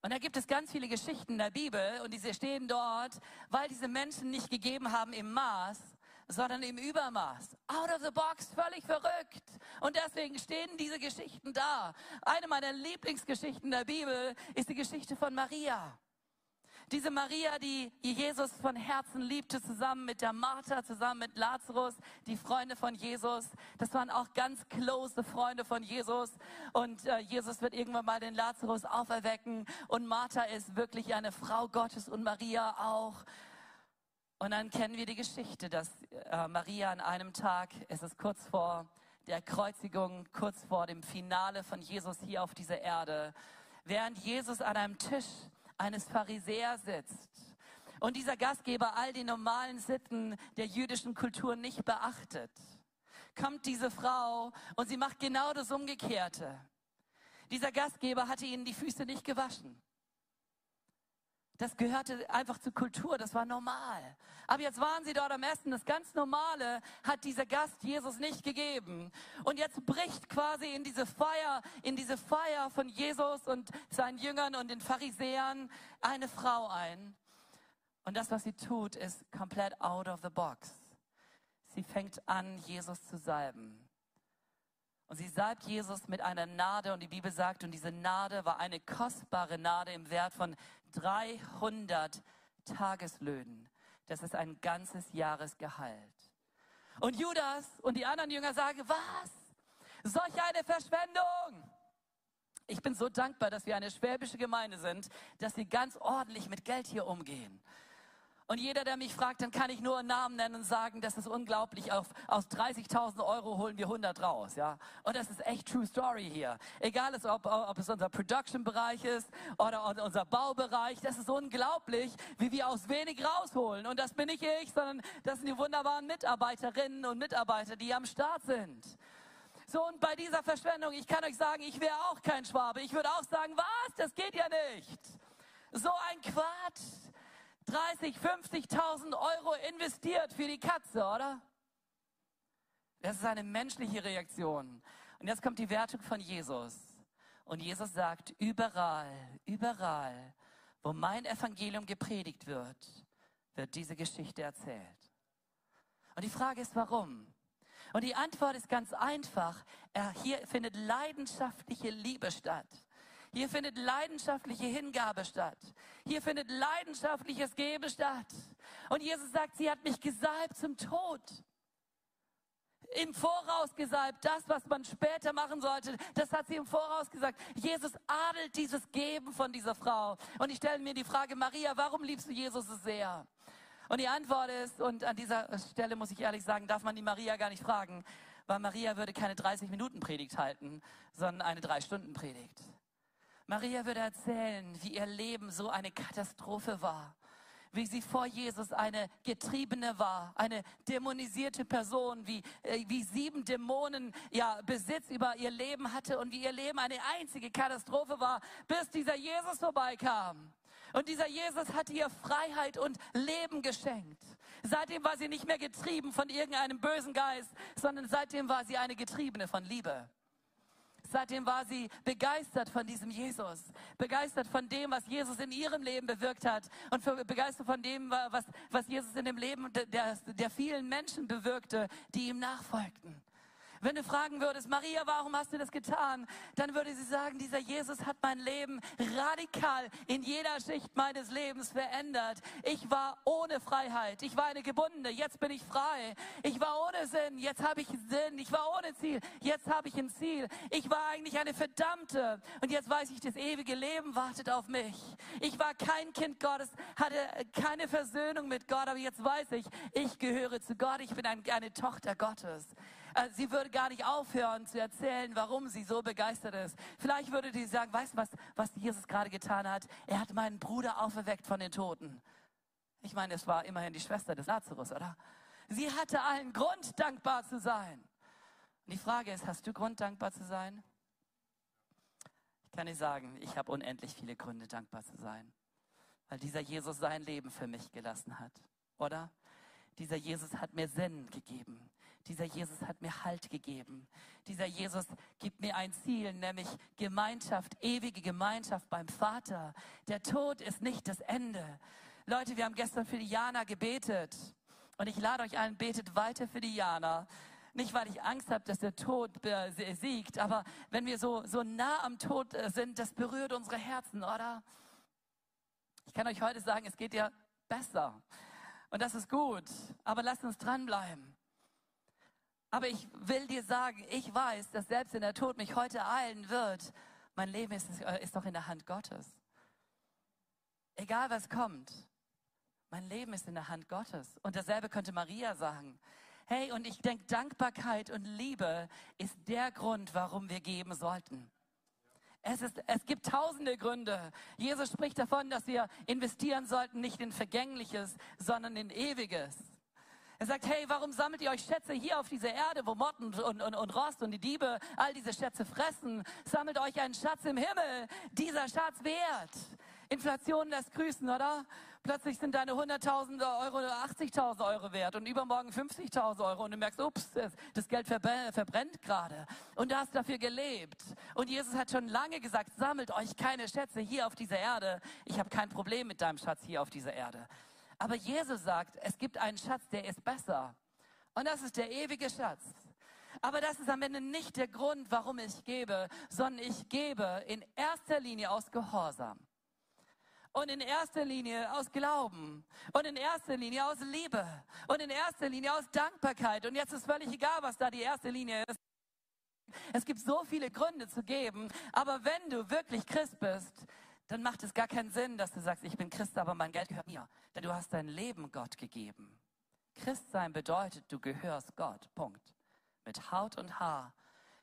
Und da gibt es ganz viele Geschichten in der Bibel und diese stehen dort, weil diese Menschen nicht gegeben haben im Maß, sondern im Übermaß. Out of the box, völlig verrückt. Und deswegen stehen diese Geschichten da. Eine meiner Lieblingsgeschichten der Bibel ist die Geschichte von Maria. Diese Maria, die Jesus von Herzen liebte, zusammen mit der Martha, zusammen mit Lazarus, die Freunde von Jesus. Das waren auch ganz close Freunde von Jesus. Und äh, Jesus wird irgendwann mal den Lazarus auferwecken. Und Martha ist wirklich eine Frau Gottes und Maria auch. Und dann kennen wir die Geschichte, dass äh, Maria an einem Tag, es ist kurz vor der Kreuzigung, kurz vor dem Finale von Jesus hier auf dieser Erde, während Jesus an einem Tisch eines Pharisäers sitzt und dieser Gastgeber all die normalen Sitten der jüdischen Kultur nicht beachtet, kommt diese Frau und sie macht genau das Umgekehrte. Dieser Gastgeber hatte ihnen die Füße nicht gewaschen. Das gehörte einfach zur Kultur, das war normal. Aber jetzt waren sie dort am Essen, das ganz Normale hat dieser Gast Jesus nicht gegeben. Und jetzt bricht quasi in diese Feier, in diese Feier von Jesus und seinen Jüngern und den Pharisäern eine Frau ein. Und das, was sie tut, ist komplett out of the box. Sie fängt an, Jesus zu salben. Und sie salbt Jesus mit einer Nade und die Bibel sagt, und diese Nade war eine kostbare Nade im Wert von 300 Tageslöhnen. Das ist ein ganzes Jahresgehalt. Und Judas und die anderen Jünger sagen, was? Solch eine Verschwendung! Ich bin so dankbar, dass wir eine schwäbische Gemeinde sind, dass sie ganz ordentlich mit Geld hier umgehen. Und jeder, der mich fragt, dann kann ich nur einen Namen nennen und sagen, das ist unglaublich. Auf, aus 30.000 Euro holen wir 100 raus, ja. Und das ist echt True Story hier. Egal, ob, ob es unser Production-Bereich ist oder unser Baubereich, das ist unglaublich, wie wir aus wenig rausholen. Und das bin nicht ich, sondern das sind die wunderbaren Mitarbeiterinnen und Mitarbeiter, die am Start sind. So, und bei dieser Verschwendung, ich kann euch sagen, ich wäre auch kein Schwabe. Ich würde auch sagen, was? Das geht ja nicht. So ein Quatsch. 30, 50.000 Euro investiert für die Katze, oder? Das ist eine menschliche Reaktion. Und jetzt kommt die Wertung von Jesus. Und Jesus sagt, überall, überall, wo mein Evangelium gepredigt wird, wird diese Geschichte erzählt. Und die Frage ist, warum? Und die Antwort ist ganz einfach. Hier findet leidenschaftliche Liebe statt. Hier findet leidenschaftliche Hingabe statt. Hier findet leidenschaftliches Geben statt. Und Jesus sagt, sie hat mich gesalbt zum Tod. Im Voraus gesalbt, das, was man später machen sollte, das hat sie im Voraus gesagt. Jesus adelt dieses Geben von dieser Frau. Und ich stelle mir die Frage, Maria, warum liebst du Jesus so sehr? Und die Antwort ist, und an dieser Stelle muss ich ehrlich sagen, darf man die Maria gar nicht fragen, weil Maria würde keine 30 Minuten Predigt halten, sondern eine 3 Stunden Predigt. Maria würde erzählen, wie ihr Leben so eine Katastrophe war. Wie sie vor Jesus eine Getriebene war, eine dämonisierte Person, wie, äh, wie sieben Dämonen ja, Besitz über ihr Leben hatte und wie ihr Leben eine einzige Katastrophe war, bis dieser Jesus vorbeikam. Und dieser Jesus hat ihr Freiheit und Leben geschenkt. Seitdem war sie nicht mehr getrieben von irgendeinem bösen Geist, sondern seitdem war sie eine Getriebene von Liebe. Seitdem war sie begeistert von diesem Jesus, begeistert von dem, was Jesus in ihrem Leben bewirkt hat und begeistert von dem, was, was Jesus in dem Leben der, der vielen Menschen bewirkte, die ihm nachfolgten. Wenn du fragen würdest, Maria, warum hast du das getan? Dann würde sie sagen, dieser Jesus hat mein Leben radikal in jeder Schicht meines Lebens verändert. Ich war ohne Freiheit. Ich war eine Gebundene. Jetzt bin ich frei. Ich war ohne Sinn. Jetzt habe ich Sinn. Ich war ohne Ziel. Jetzt habe ich ein Ziel. Ich war eigentlich eine Verdammte. Und jetzt weiß ich, das ewige Leben wartet auf mich. Ich war kein Kind Gottes, hatte keine Versöhnung mit Gott. Aber jetzt weiß ich, ich gehöre zu Gott. Ich bin eine Tochter Gottes. Äh, sie würde gar nicht aufhören zu erzählen, warum sie so begeistert ist. Vielleicht würde sie sagen, weißt du, was, was Jesus gerade getan hat? Er hat meinen Bruder auferweckt von den Toten. Ich meine, es war immerhin die Schwester des Lazarus, oder? Sie hatte allen Grund, dankbar zu sein. Und die Frage ist, hast du Grund, dankbar zu sein? Ich kann dir sagen, ich habe unendlich viele Gründe, dankbar zu sein. Weil dieser Jesus sein Leben für mich gelassen hat, oder? Dieser Jesus hat mir Sinn gegeben. Dieser Jesus hat mir Halt gegeben. Dieser Jesus gibt mir ein Ziel, nämlich Gemeinschaft, ewige Gemeinschaft beim Vater. Der Tod ist nicht das Ende. Leute, wir haben gestern für die Jana gebetet. Und ich lade euch ein, betet weiter für die Jana. Nicht, weil ich Angst habe, dass der Tod siegt, aber wenn wir so, so nah am Tod äh, sind, das berührt unsere Herzen, oder? Ich kann euch heute sagen, es geht dir besser. Und das ist gut. Aber lasst uns dranbleiben. Aber ich will dir sagen, ich weiß, dass selbst wenn der Tod mich heute eilen wird, mein Leben ist, ist doch in der Hand Gottes. Egal was kommt, mein Leben ist in der Hand Gottes. Und dasselbe könnte Maria sagen. Hey, und ich denke, Dankbarkeit und Liebe ist der Grund, warum wir geben sollten. Es, ist, es gibt tausende Gründe. Jesus spricht davon, dass wir investieren sollten, nicht in Vergängliches, sondern in Ewiges. Er sagt, hey, warum sammelt ihr euch Schätze hier auf dieser Erde, wo Motten und, und, und Rost und die Diebe all diese Schätze fressen? Sammelt euch einen Schatz im Himmel, dieser Schatz wert. Inflation lässt grüßen, oder? Plötzlich sind deine 100.000 Euro 80.000 Euro wert und übermorgen 50.000 Euro und du merkst, ups, das Geld verbrennt gerade. Und du hast dafür gelebt. Und Jesus hat schon lange gesagt, sammelt euch keine Schätze hier auf dieser Erde. Ich habe kein Problem mit deinem Schatz hier auf dieser Erde. Aber Jesus sagt, es gibt einen Schatz, der ist besser. Und das ist der ewige Schatz. Aber das ist am Ende nicht der Grund, warum ich gebe, sondern ich gebe in erster Linie aus Gehorsam. Und in erster Linie aus Glauben. Und in erster Linie aus Liebe. Und in erster Linie aus Dankbarkeit. Und jetzt ist völlig egal, was da die erste Linie ist. Es gibt so viele Gründe zu geben. Aber wenn du wirklich Christ bist, dann macht es gar keinen Sinn, dass du sagst, ich bin Christ, aber mein Geld gehört mir. Denn du hast dein Leben Gott gegeben. Christsein bedeutet, du gehörst Gott. Punkt. Mit Haut und Haar.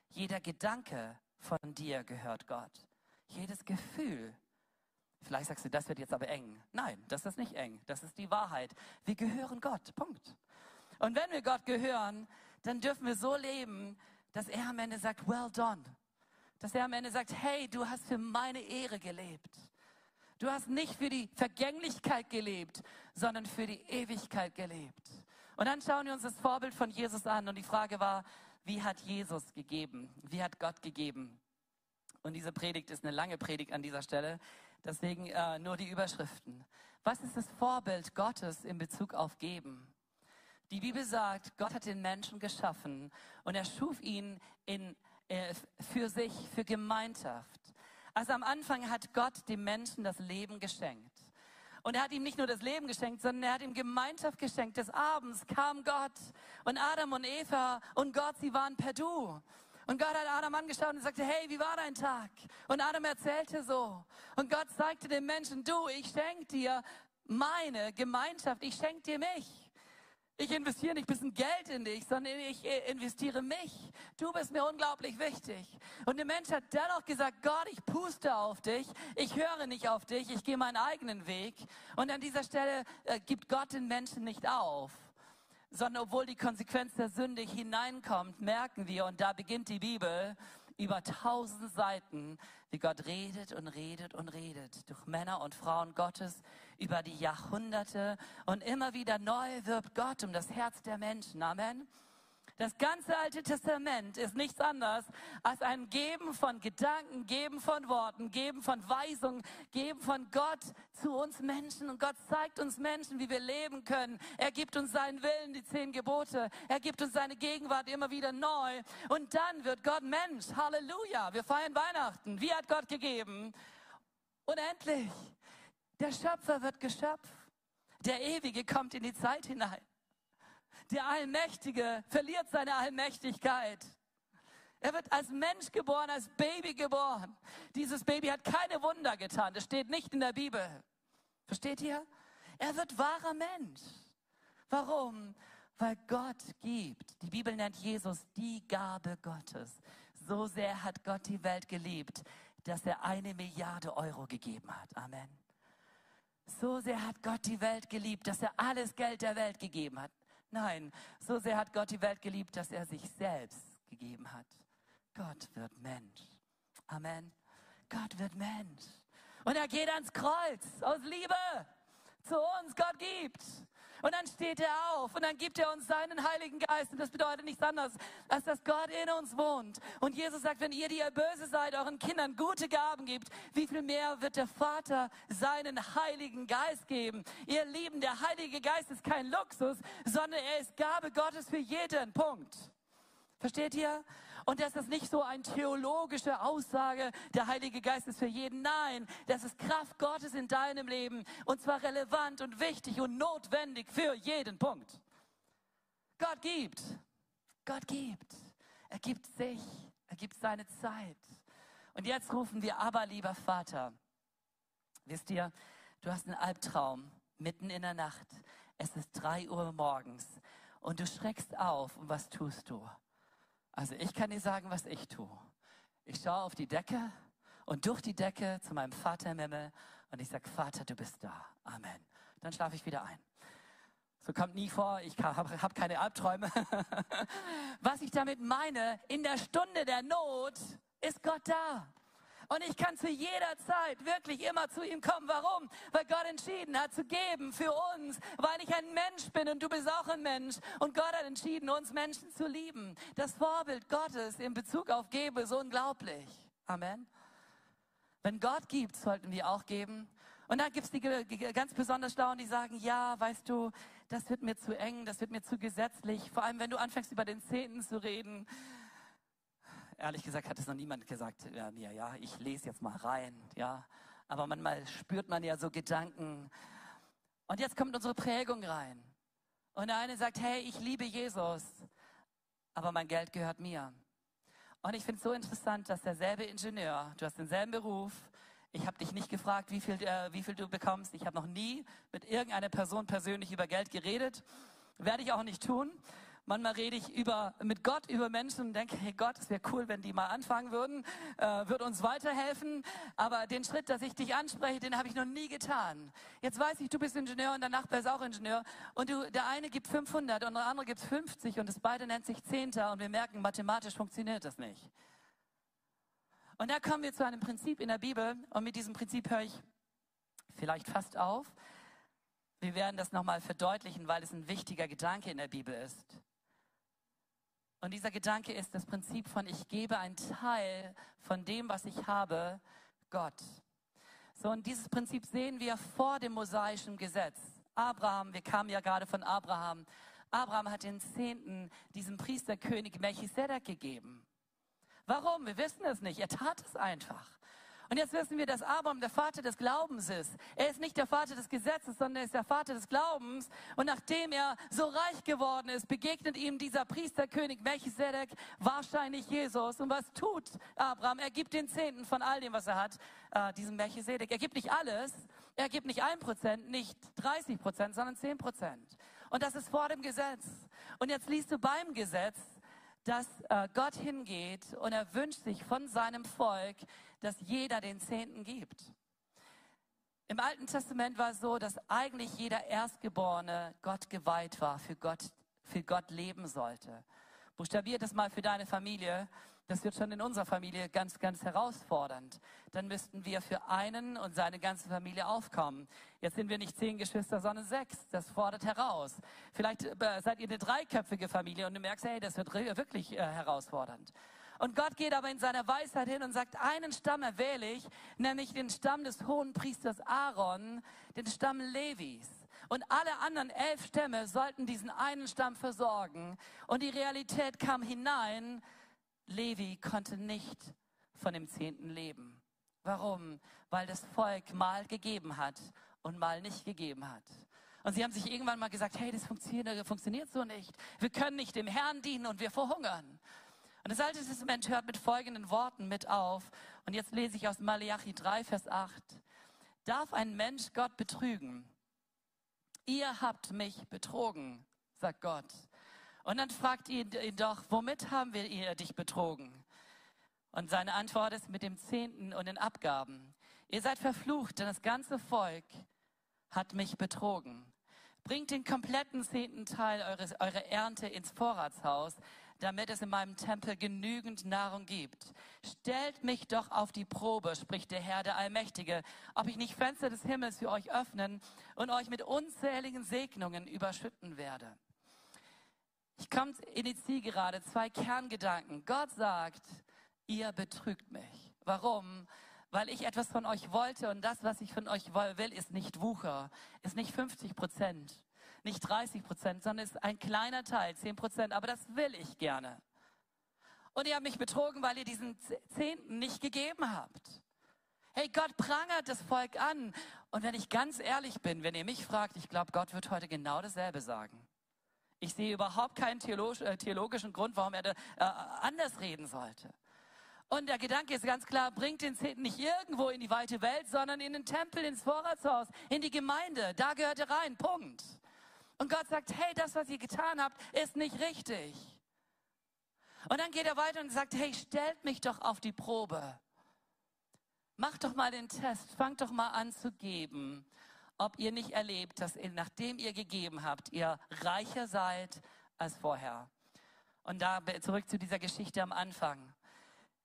Jeder Gedanke von dir gehört Gott. Jedes Gefühl. Vielleicht sagst du, das wird jetzt aber eng. Nein, das ist nicht eng. Das ist die Wahrheit. Wir gehören Gott. Punkt. Und wenn wir Gott gehören, dann dürfen wir so leben, dass er am Ende sagt, well done dass er am Ende sagt, hey, du hast für meine Ehre gelebt. Du hast nicht für die Vergänglichkeit gelebt, sondern für die Ewigkeit gelebt. Und dann schauen wir uns das Vorbild von Jesus an und die Frage war, wie hat Jesus gegeben? Wie hat Gott gegeben? Und diese Predigt ist eine lange Predigt an dieser Stelle, deswegen äh, nur die Überschriften. Was ist das Vorbild Gottes in Bezug auf Geben? Die Bibel sagt, Gott hat den Menschen geschaffen und er schuf ihn in äh, für sich, für Gemeinschaft. Also am Anfang hat Gott dem Menschen das Leben geschenkt. Und er hat ihm nicht nur das Leben geschenkt, sondern er hat ihm Gemeinschaft geschenkt. Des Abends kam Gott und Adam und Eva und Gott, sie waren per Du. Und Gott hat Adam angeschaut und sagte, hey, wie war dein Tag? Und Adam erzählte so. Und Gott sagte dem Menschen, du, ich schenke dir meine Gemeinschaft, ich schenke dir mich. Ich investiere nicht ein bisschen Geld in dich, sondern ich investiere mich. Du bist mir unglaublich wichtig. Und der Mensch hat dennoch gesagt, Gott, ich puste auf dich, ich höre nicht auf dich, ich gehe meinen eigenen Weg. Und an dieser Stelle äh, gibt Gott den Menschen nicht auf, sondern obwohl die Konsequenz der Sünde hineinkommt, merken wir, und da beginnt die Bibel, über tausend Seiten, wie Gott redet und redet und redet durch Männer und Frauen Gottes über die Jahrhunderte und immer wieder neu wirbt Gott um das Herz der Menschen. Amen. Das ganze Alte Testament ist nichts anderes als ein Geben von Gedanken, Geben von Worten, Geben von Weisungen, Geben von Gott zu uns Menschen. Und Gott zeigt uns Menschen, wie wir leben können. Er gibt uns seinen Willen, die zehn Gebote. Er gibt uns seine Gegenwart immer wieder neu. Und dann wird Gott Mensch. Halleluja. Wir feiern Weihnachten. Wie hat Gott gegeben? Unendlich. Der Schöpfer wird Geschöpf. Der Ewige kommt in die Zeit hinein. Der Allmächtige verliert seine Allmächtigkeit. Er wird als Mensch geboren, als Baby geboren. Dieses Baby hat keine Wunder getan. Das steht nicht in der Bibel. Versteht ihr? Er wird wahrer Mensch. Warum? Weil Gott gibt. Die Bibel nennt Jesus die Gabe Gottes. So sehr hat Gott die Welt geliebt, dass er eine Milliarde Euro gegeben hat. Amen. So sehr hat Gott die Welt geliebt, dass er alles Geld der Welt gegeben hat. Nein, so sehr hat Gott die Welt geliebt, dass er sich selbst gegeben hat. Gott wird Mensch. Amen. Gott wird Mensch. Und er geht ans Kreuz aus Liebe zu uns. Gott gibt. Und dann steht er auf und dann gibt er uns seinen Heiligen Geist. Und das bedeutet nichts anderes, als dass Gott in uns wohnt. Und Jesus sagt, wenn ihr, die ihr böse seid, euren Kindern gute Gaben gibt, wie viel mehr wird der Vater seinen Heiligen Geist geben? Ihr Lieben, der Heilige Geist ist kein Luxus, sondern er ist Gabe Gottes für jeden. Punkt. Versteht ihr? Und das ist nicht so eine theologische Aussage, der Heilige Geist ist für jeden. Nein, das ist Kraft Gottes in deinem Leben. Und zwar relevant und wichtig und notwendig für jeden Punkt. Gott gibt. Gott gibt. Er gibt sich. Er gibt seine Zeit. Und jetzt rufen wir aber, lieber Vater. Wisst ihr, du hast einen Albtraum mitten in der Nacht. Es ist drei Uhr morgens und du schreckst auf. Und was tust du? Also ich kann dir sagen, was ich tue. Ich schaue auf die Decke und durch die Decke zu meinem Vater im Himmel und ich sage, Vater, du bist da. Amen. Dann schlafe ich wieder ein. So kommt nie vor, ich habe hab keine Albträume. [laughs] Was ich damit meine, in der Stunde der Not ist Gott da. Und ich kann zu jeder Zeit wirklich immer zu ihm kommen. Warum? Weil Gott entschieden hat zu geben für uns, weil ich ein Mensch bin und du bist auch ein Mensch. Und Gott hat entschieden, uns Menschen zu lieben. Das Vorbild Gottes in Bezug auf Gebe ist unglaublich. Amen. Wenn Gott gibt, sollten wir auch geben. Und dann gibt es die ganz besonders Schlauen, die sagen, ja, weißt du, das wird mir zu eng, das wird mir zu gesetzlich. Vor allem, wenn du anfängst, über den Zehnten zu reden. Ehrlich gesagt hat es noch niemand gesagt ja, mir, ja, ich lese jetzt mal rein, ja. Aber manchmal spürt man ja so Gedanken. Und jetzt kommt unsere Prägung rein. Und der eine sagt, hey, ich liebe Jesus, aber mein Geld gehört mir. Und ich finde es so interessant, dass derselbe Ingenieur, du hast denselben Beruf, ich habe dich nicht gefragt, wie viel, äh, wie viel du bekommst. Ich habe noch nie mit irgendeiner Person persönlich über Geld geredet. Werde ich auch nicht tun. Manchmal rede ich über, mit Gott über Menschen und denke, hey Gott, es wäre cool, wenn die mal anfangen würden, äh, wird uns weiterhelfen. Aber den Schritt, dass ich dich anspreche, den habe ich noch nie getan. Jetzt weiß ich, du bist Ingenieur und der Nachbar ist auch Ingenieur. Und du, der eine gibt 500 und der andere gibt 50 und das beide nennt sich Zehnter und wir merken, mathematisch funktioniert das nicht. Und da kommen wir zu einem Prinzip in der Bibel und mit diesem Prinzip höre ich vielleicht fast auf. Wir werden das nochmal verdeutlichen, weil es ein wichtiger Gedanke in der Bibel ist. Und dieser Gedanke ist das Prinzip von, ich gebe einen Teil von dem, was ich habe, Gott. So, und dieses Prinzip sehen wir vor dem mosaischen Gesetz. Abraham, wir kamen ja gerade von Abraham. Abraham hat den Zehnten diesem Priesterkönig Melchisedek gegeben. Warum? Wir wissen es nicht. Er tat es einfach. Und jetzt wissen wir, dass Abraham der Vater des Glaubens ist. Er ist nicht der Vater des Gesetzes, sondern er ist der Vater des Glaubens. Und nachdem er so reich geworden ist, begegnet ihm dieser Priesterkönig Melchisedek, wahrscheinlich Jesus. Und was tut Abraham? Er gibt den Zehnten von all dem, was er hat, äh, diesem Melchisedek. Er gibt nicht alles. Er gibt nicht ein Prozent, nicht 30 Prozent, sondern zehn Prozent. Und das ist vor dem Gesetz. Und jetzt liest du beim Gesetz, dass äh, Gott hingeht und er wünscht sich von seinem Volk, dass jeder den Zehnten gibt. Im Alten Testament war es so, dass eigentlich jeder Erstgeborene Gott geweiht war, für Gott, für Gott leben sollte. Buchstabiert das mal für deine Familie. Das wird schon in unserer Familie ganz, ganz herausfordernd. Dann müssten wir für einen und seine ganze Familie aufkommen. Jetzt sind wir nicht zehn Geschwister, sondern sechs. Das fordert heraus. Vielleicht äh, seid ihr eine dreiköpfige Familie und du merkst, hey, das wird wirklich äh, herausfordernd. Und Gott geht aber in seiner Weisheit hin und sagt, einen Stamm erwähle ich, nämlich den Stamm des hohen Priesters Aaron, den Stamm Levis. Und alle anderen elf Stämme sollten diesen einen Stamm versorgen. Und die Realität kam hinein, Levi konnte nicht von dem Zehnten leben. Warum? Weil das Volk mal gegeben hat und mal nicht gegeben hat. Und sie haben sich irgendwann mal gesagt, hey, das funktioniert, funktioniert so nicht. Wir können nicht dem Herrn dienen und wir verhungern. Und das Alte Testament hört mit folgenden Worten mit auf. Und jetzt lese ich aus Malachi 3, Vers 8. Darf ein Mensch Gott betrügen? Ihr habt mich betrogen, sagt Gott. Und dann fragt ihn, ihn doch, womit haben wir ihr dich betrogen? Und seine Antwort ist mit dem Zehnten und den Abgaben. Ihr seid verflucht, denn das ganze Volk hat mich betrogen. Bringt den kompletten zehnten Teil eures, eurer Ernte ins Vorratshaus, damit es in meinem Tempel genügend Nahrung gibt. Stellt mich doch auf die Probe, spricht der Herr, der Allmächtige, ob ich nicht Fenster des Himmels für euch öffnen und euch mit unzähligen Segnungen überschütten werde. Ich komme in die Zielgerade, zwei Kerngedanken. Gott sagt, ihr betrügt mich. Warum? Weil ich etwas von euch wollte und das, was ich von euch will, ist nicht Wucher, ist nicht 50 Prozent, nicht 30 Prozent, sondern ist ein kleiner Teil, 10 Prozent. Aber das will ich gerne. Und ihr habt mich betrogen, weil ihr diesen Zehnten nicht gegeben habt. Hey, Gott prangert das Volk an. Und wenn ich ganz ehrlich bin, wenn ihr mich fragt, ich glaube, Gott wird heute genau dasselbe sagen. Ich sehe überhaupt keinen äh, theologischen Grund, warum er da, äh, anders reden sollte. Und der Gedanke ist ganz klar, bringt den Zehnten nicht irgendwo in die weite Welt, sondern in den Tempel, ins Vorratshaus, in die Gemeinde. Da gehört er rein. Punkt. Und Gott sagt, hey, das, was ihr getan habt, ist nicht richtig. Und dann geht er weiter und sagt, hey, stellt mich doch auf die Probe. Macht doch mal den Test, fangt doch mal an zu geben, ob ihr nicht erlebt, dass ihr, nachdem ihr gegeben habt, ihr reicher seid als vorher. Und da zurück zu dieser Geschichte am Anfang.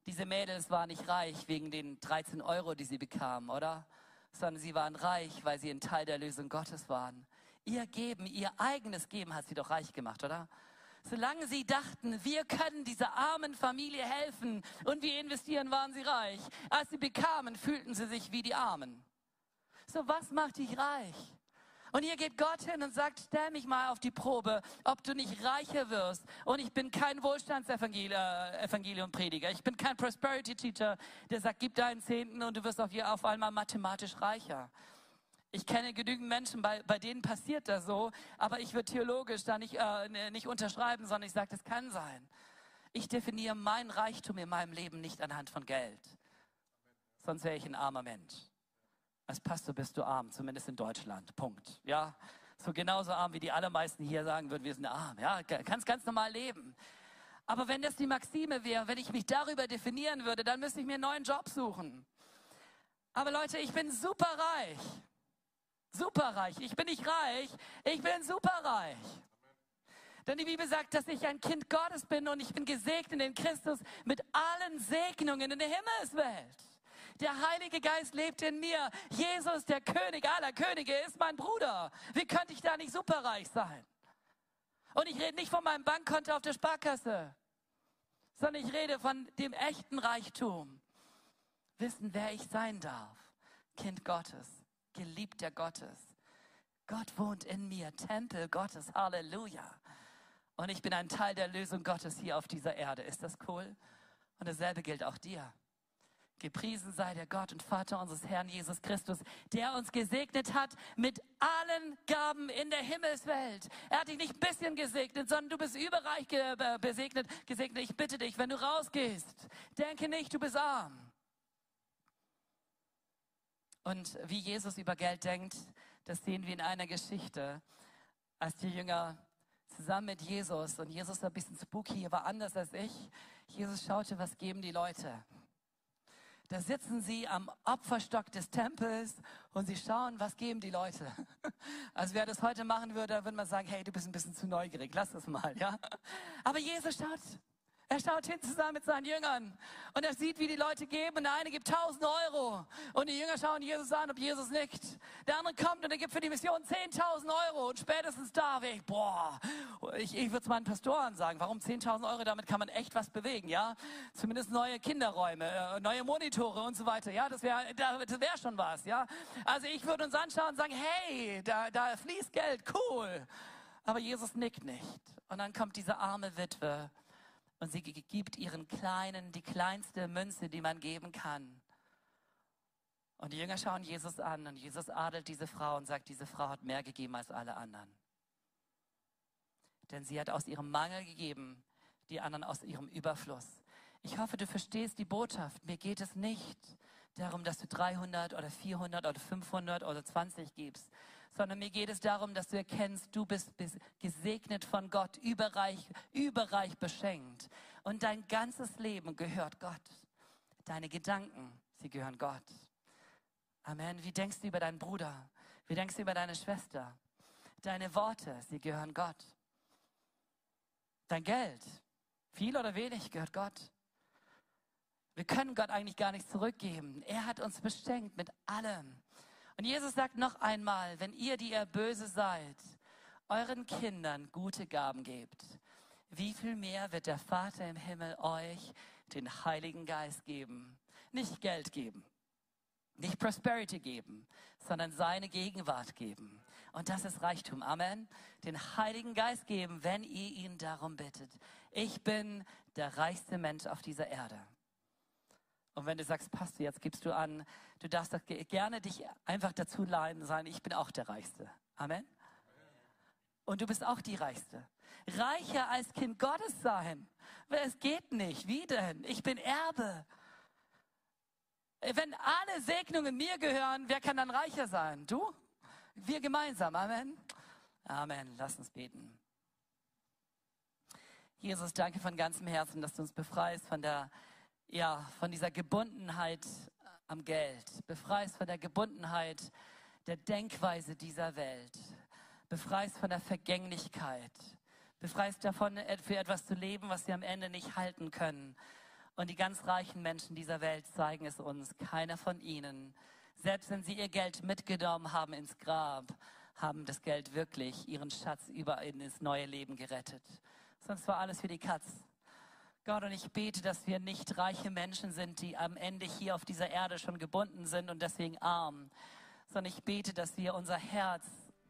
Diese Mädels waren nicht reich wegen den 13 Euro, die sie bekamen, oder? Sondern sie waren reich, weil sie ein Teil der Lösung Gottes waren. Ihr Geben, ihr eigenes Geben hat sie doch reich gemacht, oder? Solange sie dachten, wir können dieser armen Familie helfen und wir investieren, waren sie reich. Als sie bekamen, fühlten sie sich wie die Armen. So, was macht dich reich? Und hier geht Gott hin und sagt, stell mich mal auf die Probe, ob du nicht reicher wirst. Und ich bin kein Wohlstandsevangelium-Prediger. Ich bin kein Prosperity-Teacher, der sagt, gib deinen Zehnten und du wirst auf, auf einmal mathematisch reicher. Ich kenne genügend Menschen, bei, bei denen passiert das so, aber ich würde theologisch da nicht, äh, nicht unterschreiben, sondern ich sage, das kann sein. Ich definiere mein Reichtum in meinem Leben nicht anhand von Geld. Sonst wäre ich ein armer Mensch. Als Pastor bist du arm, zumindest in Deutschland. Punkt. Ja, so genauso arm, wie die allermeisten hier sagen würden, wir sind arm. Ja, kannst ganz normal leben. Aber wenn das die Maxime wäre, wenn ich mich darüber definieren würde, dann müsste ich mir einen neuen Job suchen. Aber Leute, ich bin super reich. Superreich. Ich bin nicht reich, ich bin superreich. Denn die Bibel sagt, dass ich ein Kind Gottes bin und ich bin gesegnet in Christus mit allen Segnungen in der Himmelswelt. Der Heilige Geist lebt in mir. Jesus, der König aller Könige, ist mein Bruder. Wie könnte ich da nicht superreich sein? Und ich rede nicht von meinem Bankkonto auf der Sparkasse, sondern ich rede von dem echten Reichtum. Wissen, wer ich sein darf. Kind Gottes geliebter Gottes. Gott wohnt in mir, Tempel Gottes, Halleluja. Und ich bin ein Teil der Lösung Gottes hier auf dieser Erde. Ist das cool? Und dasselbe gilt auch dir. Gepriesen sei der Gott und Vater unseres Herrn Jesus Christus, der uns gesegnet hat mit allen Gaben in der Himmelswelt. Er hat dich nicht ein bisschen gesegnet, sondern du bist überreich gesegnet. gesegnet. Ich bitte dich, wenn du rausgehst, denke nicht, du bist arm. Und wie Jesus über Geld denkt, das sehen wir in einer Geschichte, als die Jünger zusammen mit Jesus, und Jesus war ein bisschen spooky, war anders als ich, Jesus schaute, was geben die Leute. Da sitzen sie am Opferstock des Tempels und sie schauen, was geben die Leute. [laughs] Also wer das heute machen würde, würde man sagen, hey, du bist ein bisschen zu neugierig, lass das mal, ja. Aber Jesus schaut er schaut hin zusammen mit seinen Jüngern und er sieht, wie die Leute geben. Und der eine gibt 1000 Euro und die Jünger schauen Jesus an, ob Jesus nickt. Der andere kommt und er gibt für die Mission 10.000 Euro und spätestens da wäre ich, boah, ich, ich würde es meinen Pastoren sagen, warum 10.000 Euro, damit kann man echt was bewegen, ja? Zumindest neue Kinderräume, äh, neue Monitore und so weiter, ja? Das wäre das wär schon was, ja? Also ich würde uns anschauen und sagen, hey, da, da fließt Geld, cool. Aber Jesus nickt nicht. Und dann kommt diese arme Witwe und sie gibt ihren Kleinen die kleinste Münze, die man geben kann. Und die Jünger schauen Jesus an und Jesus adelt diese Frau und sagt, diese Frau hat mehr gegeben als alle anderen. Denn sie hat aus ihrem Mangel gegeben, die anderen aus ihrem Überfluss. Ich hoffe, du verstehst die Botschaft. Mir geht es nicht darum, dass du 300 oder 400 oder 500 oder 20 gibst, sondern mir geht es darum, dass du erkennst, du bist gesegnet von Gott, überreich, überreich beschenkt. Und dein ganzes Leben gehört Gott. Deine Gedanken, sie gehören Gott. Amen. Wie denkst du über deinen Bruder? Wie denkst du über deine Schwester? Deine Worte, sie gehören Gott. Dein Geld, viel oder wenig, gehört Gott. Wir können Gott eigentlich gar nicht zurückgeben. Er hat uns beschenkt mit allem. Und Jesus sagt noch einmal, wenn ihr, die ihr böse seid, euren Kindern gute Gaben gebt, wie viel mehr wird der Vater im Himmel euch den Heiligen Geist geben? Nicht Geld geben, nicht Prosperity geben, sondern seine Gegenwart geben. Und das ist Reichtum. Amen. Den Heiligen Geist geben, wenn ihr ihn darum bittet. Ich bin der reichste Mensch auf dieser Erde. Und wenn du sagst, Pastor, jetzt gibst du an, du darfst doch gerne dich einfach dazu leiden sein, ich bin auch der Reichste. Amen. Und du bist auch die Reichste. Reicher als Kind Gottes sein. Es geht nicht. Wie denn? Ich bin Erbe. Wenn alle Segnungen mir gehören, wer kann dann reicher sein? Du? Wir gemeinsam. Amen. Amen. Lass uns beten. Jesus, danke von ganzem Herzen, dass du uns befreist von der ja, von dieser Gebundenheit am Geld. Befreist von der Gebundenheit der Denkweise dieser Welt. Befreist von der Vergänglichkeit. Befreist davon, für etwas zu leben, was sie am Ende nicht halten können. Und die ganz reichen Menschen dieser Welt zeigen es uns. Keiner von ihnen, selbst wenn sie ihr Geld mitgenommen haben ins Grab, haben das Geld wirklich ihren Schatz über in das neue Leben gerettet. Sonst war alles für die Katz. Gott, und ich bete, dass wir nicht reiche Menschen sind, die am Ende hier auf dieser Erde schon gebunden sind und deswegen arm, sondern ich bete, dass wir unser Herz,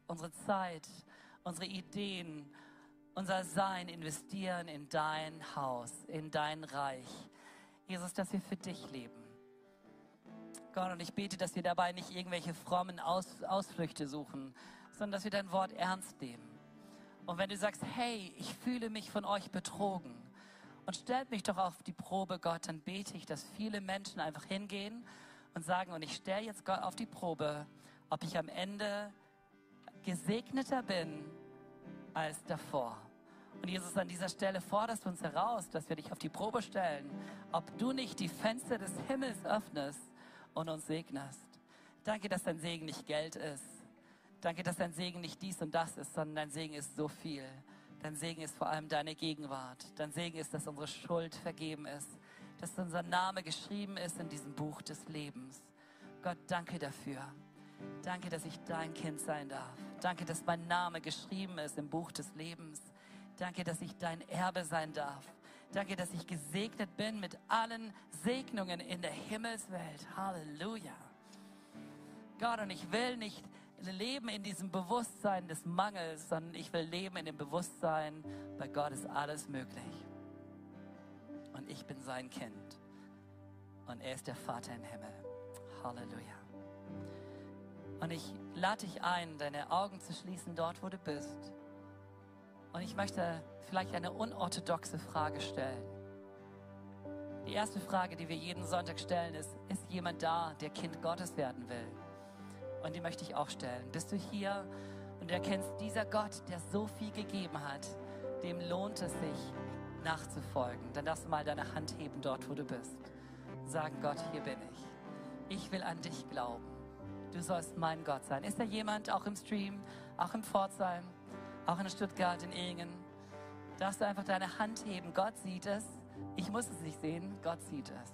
unsere Zeit, unsere Ideen, unser Sein investieren in dein Haus, in dein Reich. Jesus, dass wir für dich leben. Gott, und ich bete, dass wir dabei nicht irgendwelche frommen Aus, Ausflüchte suchen, sondern dass wir dein Wort ernst nehmen. Und wenn du sagst, hey, ich fühle mich von euch betrogen und stellt mich doch auf die Probe, Gott, dann bete ich, dass viele Menschen einfach hingehen und sagen, und ich stelle jetzt Gott auf die Probe, ob ich am Ende gesegneter bin als davor. Und Jesus, an dieser Stelle forderst du uns heraus, dass wir dich auf die Probe stellen, ob du nicht die Fenster des Himmels öffnest und uns segnest. Danke, dass dein Segen nicht Geld ist. Danke, dass dein Segen nicht dies und das ist, sondern dein Segen ist so viel. Dein Segen ist vor allem deine Gegenwart. Dein Segen ist, dass unsere Schuld vergeben ist, dass unser Name geschrieben ist in diesem Buch des Lebens. Gott, danke dafür. Danke, dass ich dein Kind sein darf. Danke, dass mein Name geschrieben ist im Buch des Lebens. Danke, dass ich dein Erbe sein darf. Danke, dass ich gesegnet bin mit allen Segnungen in der Himmelswelt. Halleluja. Gott, und ich will nicht leben in diesem Bewusstsein des Mangels, sondern ich will leben in dem Bewusstsein, bei Gott ist alles möglich. Und ich bin sein Kind. Und er ist der Vater im Himmel. Halleluja. Und ich lade dich ein, deine Augen zu schließen dort, wo du bist. Und ich möchte vielleicht eine unorthodoxe Frage stellen. Die erste Frage, die wir jeden Sonntag stellen, ist, ist jemand da, der Kind Gottes werden will? Und die möchte ich auch stellen. Bist du hier und erkennst, dieser Gott, der so viel gegeben hat, dem lohnt es sich nachzufolgen. Dann darfst du mal deine Hand heben dort, wo du bist. Sagen, Gott, hier bin ich. Ich will an dich glauben. Du sollst mein Gott sein. Ist da jemand auch im Stream, auch im Pforzheim, auch in Stuttgart, in Ingen? Darfst du einfach deine Hand heben. Gott sieht es. Ich muss es nicht sehen. Gott sieht es.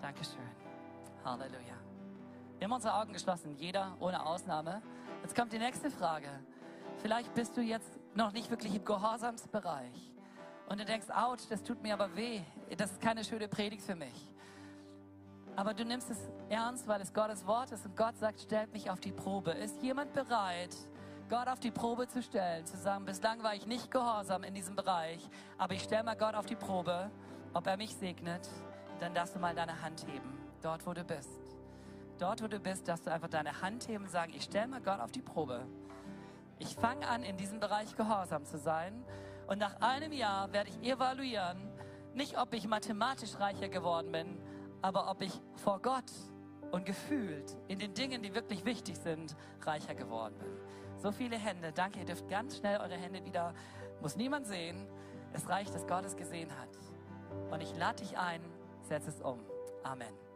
Dankeschön. Halleluja. Haben unsere Augen geschlossen, jeder ohne Ausnahme. Jetzt kommt die nächste Frage. Vielleicht bist du jetzt noch nicht wirklich im Gehorsamsbereich und du denkst, ouch, das tut mir aber weh. Das ist keine schöne Predigt für mich. Aber du nimmst es ernst, weil es Gottes Wort ist und Gott sagt, stellt mich auf die Probe. Ist jemand bereit, Gott auf die Probe zu stellen, zu sagen, bislang war ich nicht gehorsam in diesem Bereich, aber ich stelle mal Gott auf die Probe, ob er mich segnet, dann darfst du mal deine Hand heben, dort wo du bist. Dort wo du bist, darfst du einfach deine Hand heben und sagen, ich stelle mal Gott auf die Probe. Ich fange an, in diesem Bereich gehorsam zu sein und nach einem Jahr werde ich evaluieren, nicht ob ich mathematisch reicher geworden bin, aber ob ich vor Gott und gefühlt in den Dingen, die wirklich wichtig sind, reicher geworden bin. So viele Hände. Danke, ihr dürft ganz schnell eure Hände wieder, muss niemand sehen. Es reicht, dass Gott es gesehen hat. Und ich lade dich ein, setz es um. Amen.